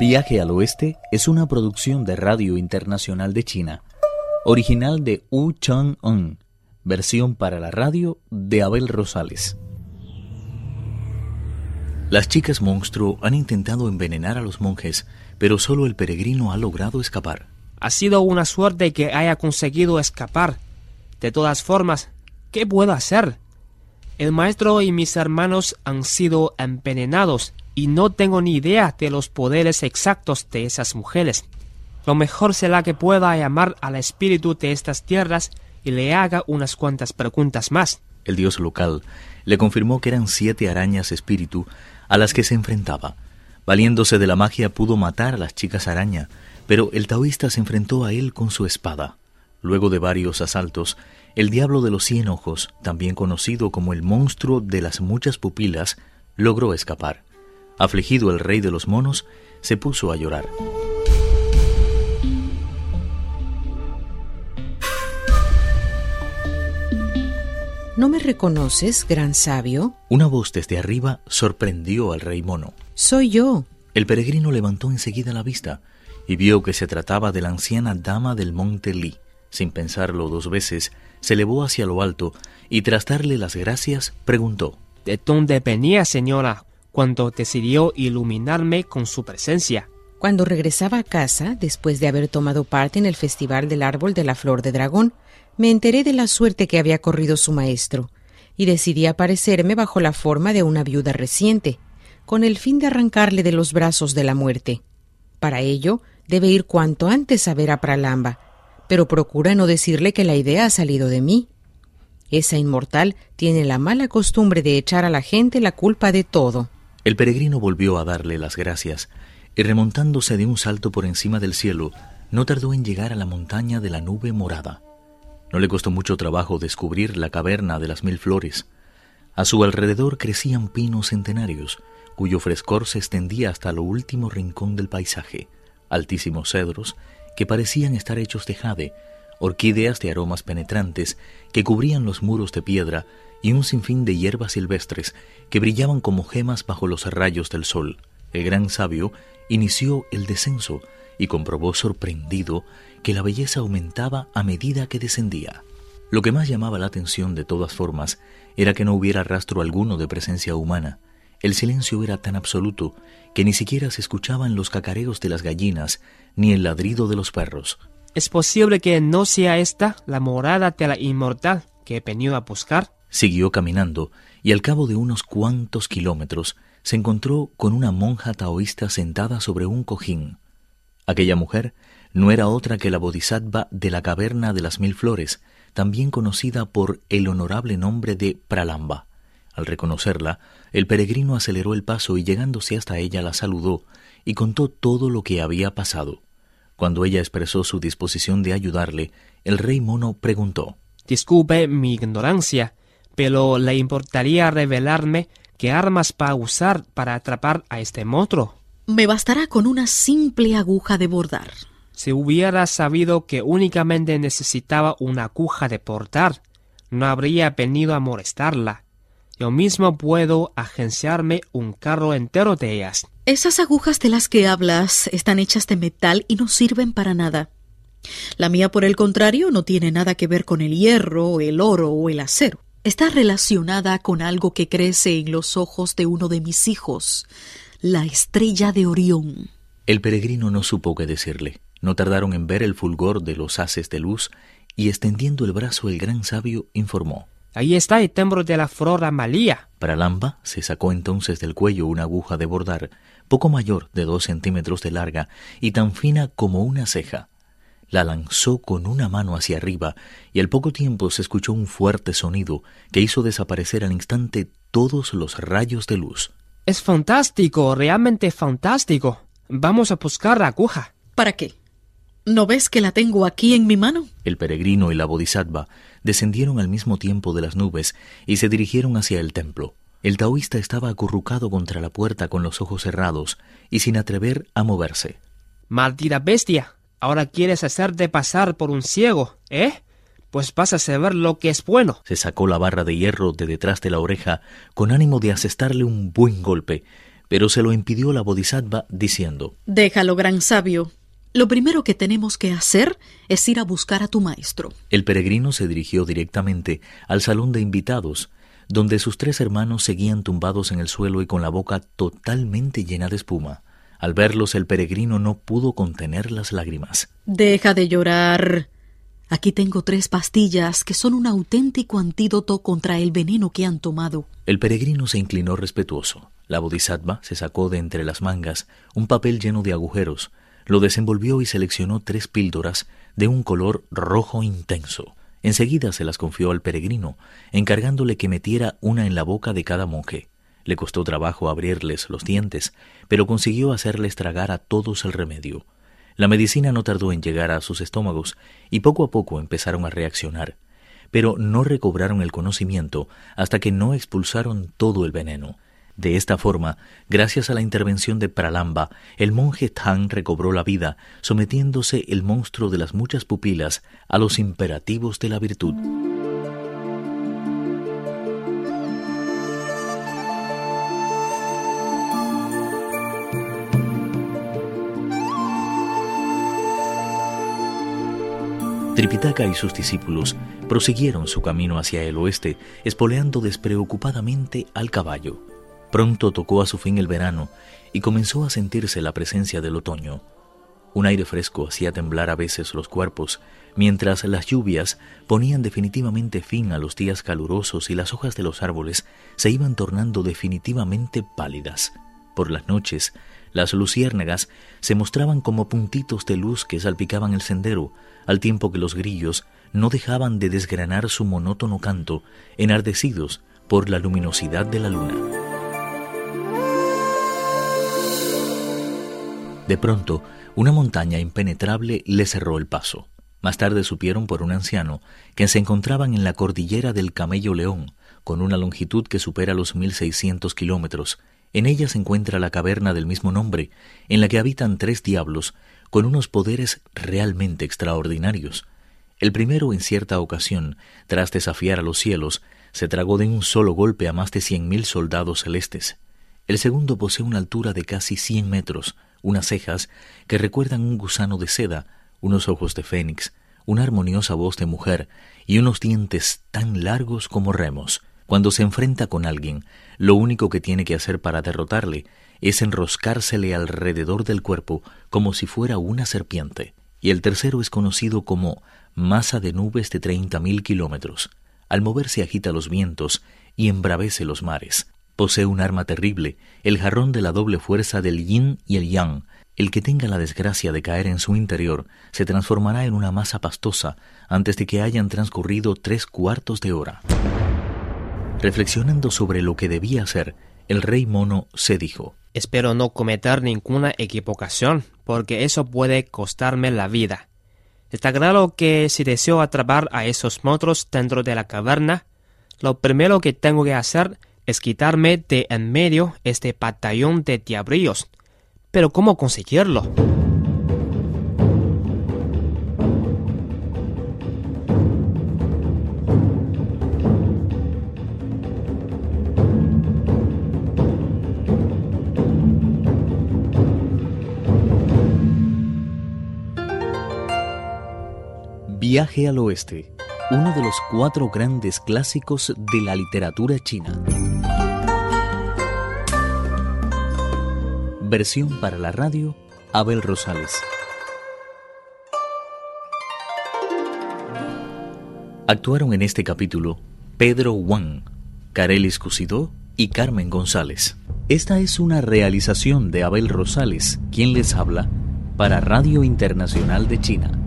Viaje al Oeste es una producción de Radio Internacional de China, original de Wu Chang-un, versión para la radio de Abel Rosales. Las chicas monstruo han intentado envenenar a los monjes, pero solo el peregrino ha logrado escapar. Ha sido una suerte que haya conseguido escapar. De todas formas, ¿qué puedo hacer? El maestro y mis hermanos han sido envenenados y no tengo ni idea de los poderes exactos de esas mujeres. Lo mejor será que pueda llamar al espíritu de estas tierras y le haga unas cuantas preguntas más. El dios local le confirmó que eran siete arañas espíritu a las que se enfrentaba. Valiéndose de la magia pudo matar a las chicas araña, pero el taoísta se enfrentó a él con su espada. Luego de varios asaltos, el diablo de los cien ojos, también conocido como el monstruo de las muchas pupilas, logró escapar. Afligido el rey de los monos, se puso a llorar. ¿No me reconoces, gran sabio? Una voz desde arriba sorprendió al rey mono. Soy yo. El peregrino levantó enseguida la vista y vio que se trataba de la anciana dama del monte Li. Sin pensarlo dos veces, se elevó hacia lo alto y tras darle las gracias, preguntó ¿De dónde venía, señora? Cuando decidió iluminarme con su presencia. Cuando regresaba a casa, después de haber tomado parte en el Festival del Árbol de la Flor de Dragón, me enteré de la suerte que había corrido su maestro, y decidí aparecerme bajo la forma de una viuda reciente, con el fin de arrancarle de los brazos de la muerte. Para ello, debe ir cuanto antes a ver a Pralamba, pero procura no decirle que la idea ha salido de mí. Esa inmortal tiene la mala costumbre de echar a la gente la culpa de todo. El peregrino volvió a darle las gracias, y remontándose de un salto por encima del cielo, no tardó en llegar a la montaña de la nube morada. No le costó mucho trabajo descubrir la caverna de las mil flores. A su alrededor crecían pinos centenarios, cuyo frescor se extendía hasta lo último rincón del paisaje, altísimos cedros que parecían estar hechos de jade, orquídeas de aromas penetrantes que cubrían los muros de piedra y un sinfín de hierbas silvestres que brillaban como gemas bajo los rayos del sol. El gran sabio inició el descenso y comprobó sorprendido que la belleza aumentaba a medida que descendía. Lo que más llamaba la atención de todas formas era que no hubiera rastro alguno de presencia humana. El silencio era tan absoluto que ni siquiera se escuchaban los cacareos de las gallinas ni el ladrido de los perros. ¿Es posible que no sea esta la morada de la inmortal que he venido a buscar? Siguió caminando y al cabo de unos cuantos kilómetros se encontró con una monja taoísta sentada sobre un cojín. Aquella mujer no era otra que la bodhisattva de la caverna de las mil flores, también conocida por el honorable nombre de Pralamba. Al reconocerla, el peregrino aceleró el paso y llegándose hasta ella la saludó y contó todo lo que había pasado. Cuando ella expresó su disposición de ayudarle, el rey mono preguntó Disculpe mi ignorancia, pero ¿le importaría revelarme qué armas va a usar para atrapar a este monstruo? Me bastará con una simple aguja de bordar. Si hubiera sabido que únicamente necesitaba una aguja de bordar, no habría venido a molestarla. Yo mismo puedo agenciarme un carro entero de ellas. Esas agujas de las que hablas están hechas de metal y no sirven para nada. La mía, por el contrario, no tiene nada que ver con el hierro, el oro o el acero está relacionada con algo que crece en los ojos de uno de mis hijos, la estrella de Orión. El peregrino no supo qué decirle. No tardaron en ver el fulgor de los haces de luz y extendiendo el brazo el gran sabio informó. Ahí está el templo de la flora malía. Pralamba se sacó entonces del cuello una aguja de bordar, poco mayor de dos centímetros de larga y tan fina como una ceja la lanzó con una mano hacia arriba y al poco tiempo se escuchó un fuerte sonido que hizo desaparecer al instante todos los rayos de luz. Es fantástico, realmente fantástico. Vamos a buscar la aguja. ¿Para qué? ¿No ves que la tengo aquí en mi mano? El peregrino y la bodhisattva descendieron al mismo tiempo de las nubes y se dirigieron hacia el templo. El taoísta estaba acurrucado contra la puerta con los ojos cerrados y sin atrever a moverse. Maldita bestia. Ahora quieres hacerte pasar por un ciego, ¿eh? Pues vas a saber lo que es bueno. Se sacó la barra de hierro de detrás de la oreja con ánimo de asestarle un buen golpe, pero se lo impidió la Bodhisattva diciendo, Déjalo, gran sabio. Lo primero que tenemos que hacer es ir a buscar a tu maestro. El peregrino se dirigió directamente al salón de invitados, donde sus tres hermanos seguían tumbados en el suelo y con la boca totalmente llena de espuma. Al verlos el peregrino no pudo contener las lágrimas. Deja de llorar. Aquí tengo tres pastillas que son un auténtico antídoto contra el veneno que han tomado. El peregrino se inclinó respetuoso. La bodhisattva se sacó de entre las mangas un papel lleno de agujeros, lo desenvolvió y seleccionó tres píldoras de un color rojo intenso. Enseguida se las confió al peregrino, encargándole que metiera una en la boca de cada monje. Le costó trabajo abrirles los dientes, pero consiguió hacerles tragar a todos el remedio. La medicina no tardó en llegar a sus estómagos y poco a poco empezaron a reaccionar, pero no recobraron el conocimiento hasta que no expulsaron todo el veneno. De esta forma, gracias a la intervención de Pralamba, el monje Tang recobró la vida, sometiéndose el monstruo de las muchas pupilas a los imperativos de la virtud. Tripitaka y sus discípulos prosiguieron su camino hacia el oeste, espoleando despreocupadamente al caballo. Pronto tocó a su fin el verano y comenzó a sentirse la presencia del otoño. Un aire fresco hacía temblar a veces los cuerpos, mientras las lluvias ponían definitivamente fin a los días calurosos y las hojas de los árboles se iban tornando definitivamente pálidas. Por las noches, las luciérnagas se mostraban como puntitos de luz que salpicaban el sendero, al tiempo que los grillos no dejaban de desgranar su monótono canto, enardecidos por la luminosidad de la luna. De pronto, una montaña impenetrable le cerró el paso. Más tarde supieron por un anciano que se encontraban en la cordillera del Camello León, con una longitud que supera los 1600 kilómetros, en ella se encuentra la caverna del mismo nombre, en la que habitan tres diablos con unos poderes realmente extraordinarios. El primero, en cierta ocasión, tras desafiar a los cielos, se tragó de un solo golpe a más de cien mil soldados celestes. El segundo posee una altura de casi cien metros, unas cejas que recuerdan un gusano de seda, unos ojos de fénix, una armoniosa voz de mujer y unos dientes tan largos como remos. Cuando se enfrenta con alguien, lo único que tiene que hacer para derrotarle es enroscársele alrededor del cuerpo como si fuera una serpiente. Y el tercero es conocido como masa de nubes de treinta mil kilómetros. Al moverse agita los vientos y embravece los mares. Posee un arma terrible, el jarrón de la doble fuerza del yin y el yang. El que tenga la desgracia de caer en su interior se transformará en una masa pastosa antes de que hayan transcurrido tres cuartos de hora. Reflexionando sobre lo que debía hacer, el rey mono se dijo, Espero no cometer ninguna equivocación, porque eso puede costarme la vida. Está claro que si deseo atrapar a esos monstruos dentro de la caverna, lo primero que tengo que hacer es quitarme de en medio este batallón de diabrillos. Pero ¿cómo conseguirlo? Viaje al Oeste, uno de los cuatro grandes clásicos de la literatura china. Versión para la radio, Abel Rosales. Actuaron en este capítulo Pedro Wang, Carelis Cusidó y Carmen González. Esta es una realización de Abel Rosales, quien les habla para Radio Internacional de China.